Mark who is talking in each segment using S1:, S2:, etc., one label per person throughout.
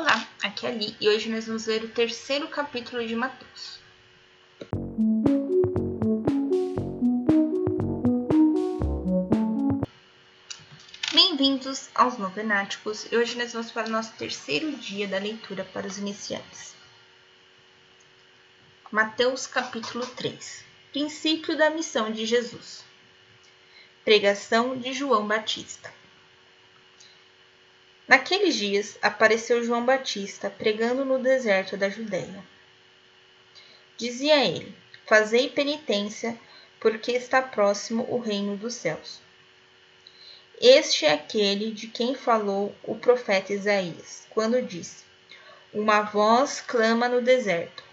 S1: Olá, aqui é a Li e hoje nós vamos ler o terceiro capítulo de Mateus. Bem-vindos aos Novenáticos e hoje nós vamos para o nosso terceiro dia da leitura para os iniciantes. Mateus capítulo 3 Princípio da missão de Jesus Pregação de João Batista Naqueles dias apareceu João Batista pregando no deserto da Judéia. Dizia ele: Fazei penitência, porque está próximo o reino dos céus. Este é aquele de quem falou o profeta Isaías, quando disse: Uma voz clama no deserto: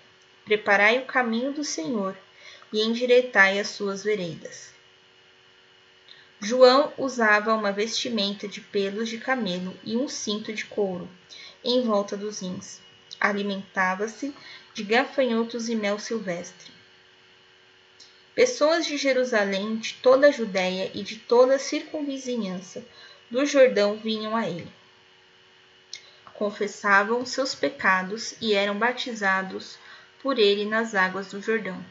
S1: Preparai o caminho do Senhor e endireitai as suas veredas. João usava uma vestimenta de pelos de camelo e um cinto de couro em volta dos rins. Alimentava-se de gafanhotos e mel silvestre. Pessoas de Jerusalém, de toda a Judéia e de toda a circunvizinhança do Jordão vinham a ele. Confessavam seus pecados e eram batizados por ele nas águas do Jordão.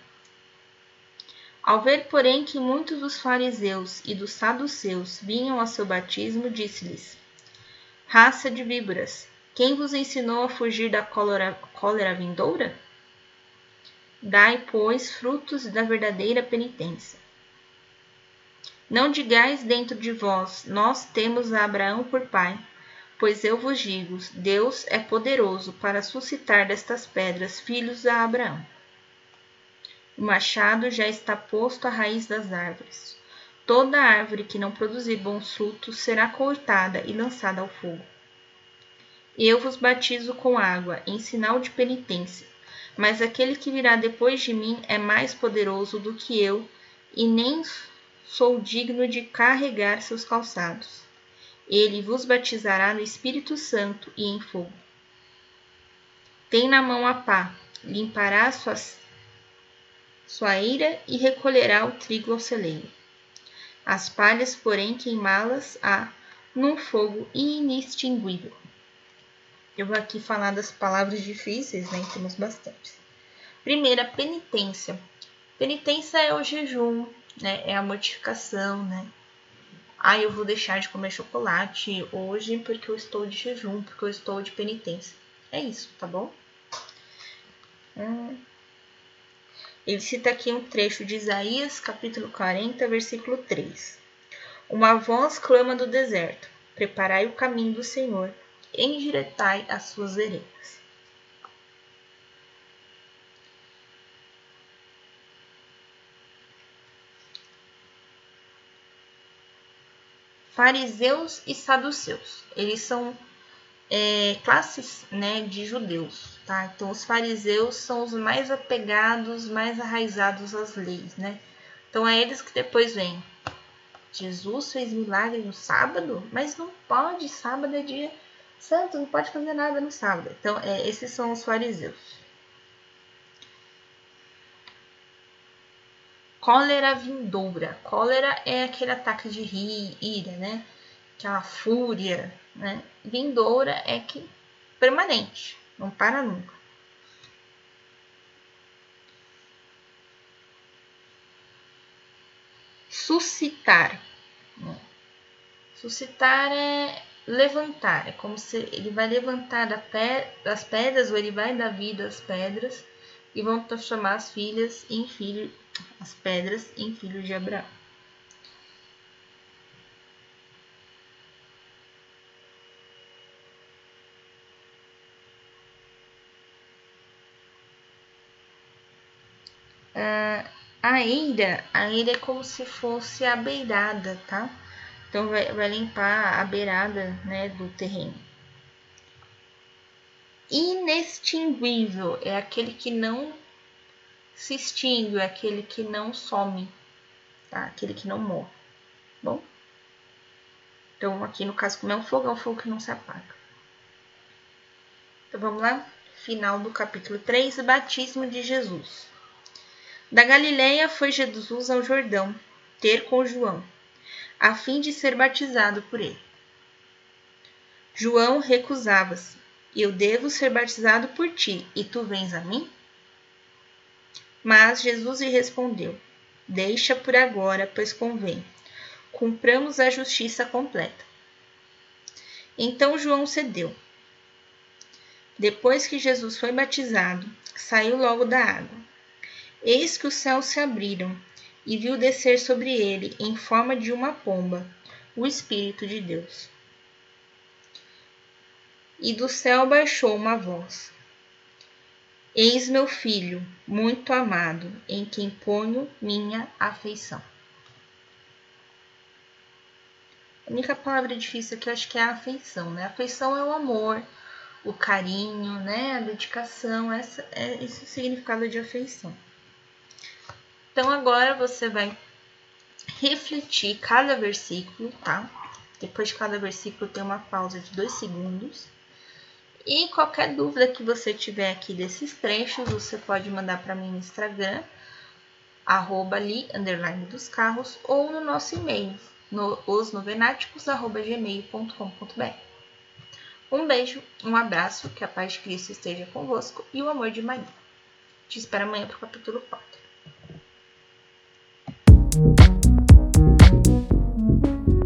S1: Ao ver, porém, que muitos dos fariseus e dos saduceus vinham ao seu batismo, disse-lhes: Raça de víboras, quem vos ensinou a fugir da cólera, cólera vindoura? Dai, pois, frutos da verdadeira penitência. Não digais dentro de vós: Nós temos a Abraão por pai. Pois eu vos digo: Deus é poderoso para suscitar destas pedras filhos a Abraão. O machado já está posto à raiz das árvores. Toda árvore que não produzir bons frutos será cortada e lançada ao fogo. Eu vos batizo com água, em sinal de penitência, mas aquele que virá depois de mim é mais poderoso do que eu, e nem sou digno de carregar seus calçados. Ele vos batizará no Espírito Santo e em fogo. Tem na mão a pá, limpará suas sua ira e recolherá o trigo ao celeiro. As palhas, porém, queimá-las há num fogo inextinguível. Eu vou aqui falar das palavras difíceis, né? Temos bastante. Primeira, penitência. Penitência é o jejum, né? É a mortificação, né? Ah, eu vou deixar de comer chocolate hoje porque eu estou de jejum, porque eu estou de penitência. É isso, tá bom? Hum. Ele cita aqui um trecho de Isaías, capítulo 40, versículo 3. Uma voz clama do deserto: Preparai o caminho do Senhor, endireitai as suas veredas. Fariseus e saduceus. Eles são é, classes né, de judeus. Tá? Então, os fariseus são os mais apegados, mais arraizados às leis. Né? Então, é eles que depois vêm. Jesus fez milagre no sábado, mas não pode, sábado é dia santo, não pode fazer nada no sábado. Então, é, esses são os fariseus. Cólera vindoura. Cólera é aquele ataque de ira, né? Aquela fúria, né? Vindoura é que permanente, não para nunca. Suscitar. Né? Suscitar é levantar, é como se ele vai levantar as pedras ou ele vai dar vida às pedras e vão transformar as filhas em filho, as pedras em filhos de Abraão. Uh, a eira, a eira é como se fosse a beirada, tá? Então vai, vai limpar a beirada, né, do terreno. Inextinguível é aquele que não se extingue, é aquele que não some, tá? Aquele que não morre. Bom? Então aqui no caso como é um fogo, é um fogo que não se apaga. Então vamos lá? Final do capítulo 3, batismo de Jesus. Da Galiléia foi Jesus ao Jordão, ter com João, a fim de ser batizado por ele. João recusava-se Eu devo ser batizado por ti, e tu vens a mim? Mas Jesus lhe respondeu: Deixa por agora, pois convém. Cumpramos a justiça completa. Então João cedeu. Depois que Jesus foi batizado, saiu logo da água. Eis que os céus se abriram e viu descer sobre ele, em forma de uma pomba, o Espírito de Deus. E do céu baixou uma voz: Eis meu filho, muito amado, em quem ponho minha afeição. A única palavra difícil aqui eu acho que é a afeição, né? Afeição é o amor, o carinho, né? A dedicação, essa, é esse é o significado de afeição. Então agora você vai refletir cada versículo, tá? Depois de cada versículo tem uma pausa de dois segundos. E qualquer dúvida que você tiver aqui desses trechos, você pode mandar para mim no Instagram, arroba ali, underline dos carros, ou no nosso e-mail, no osnovenáticos.gmail.com.br. Um beijo, um abraço, que a paz de Cristo esteja convosco e o amor de Maria. Te espero amanhã para o capítulo 4.